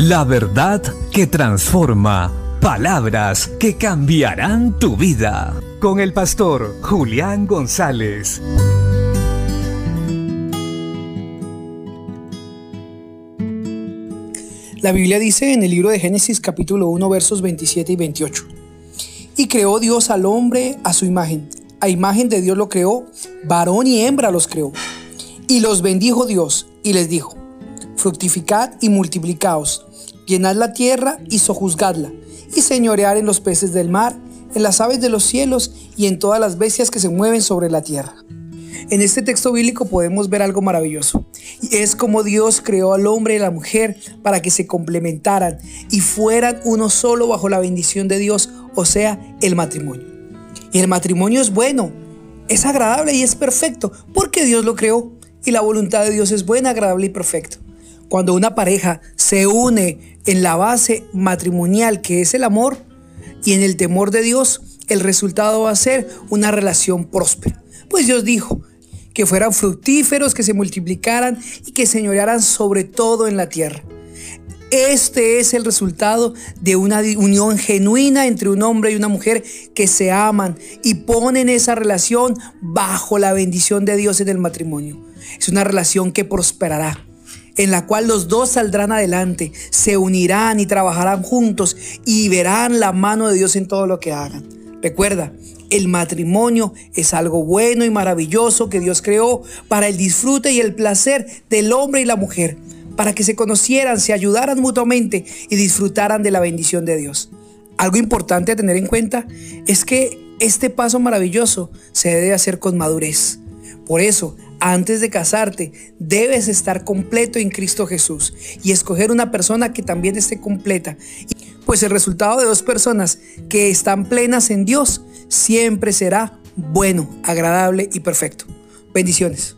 La verdad que transforma. Palabras que cambiarán tu vida. Con el pastor Julián González. La Biblia dice en el libro de Génesis capítulo 1 versos 27 y 28. Y creó Dios al hombre a su imagen. A imagen de Dios lo creó, varón y hembra los creó. Y los bendijo Dios y les dijo, fructificad y multiplicaos, llenad la tierra y sojuzgadla, y señorear en los peces del mar, en las aves de los cielos y en todas las bestias que se mueven sobre la tierra. En este texto bíblico podemos ver algo maravilloso. Y es como Dios creó al hombre y la mujer para que se complementaran y fueran uno solo bajo la bendición de Dios, o sea, el matrimonio. Y el matrimonio es bueno, es agradable y es perfecto, porque Dios lo creó. Y la voluntad de Dios es buena, agradable y perfecto. Cuando una pareja se une en la base matrimonial que es el amor y en el temor de Dios, el resultado va a ser una relación próspera. Pues Dios dijo que fueran fructíferos, que se multiplicaran y que señorearan sobre todo en la tierra. Este es el resultado de una unión genuina entre un hombre y una mujer que se aman y ponen esa relación bajo la bendición de Dios en el matrimonio. Es una relación que prosperará en la cual los dos saldrán adelante, se unirán y trabajarán juntos y verán la mano de Dios en todo lo que hagan. Recuerda, el matrimonio es algo bueno y maravilloso que Dios creó para el disfrute y el placer del hombre y la mujer, para que se conocieran, se ayudaran mutuamente y disfrutaran de la bendición de Dios. Algo importante a tener en cuenta es que este paso maravilloso se debe hacer con madurez. Por eso, antes de casarte, debes estar completo en Cristo Jesús y escoger una persona que también esté completa. Pues el resultado de dos personas que están plenas en Dios siempre será bueno, agradable y perfecto. Bendiciones.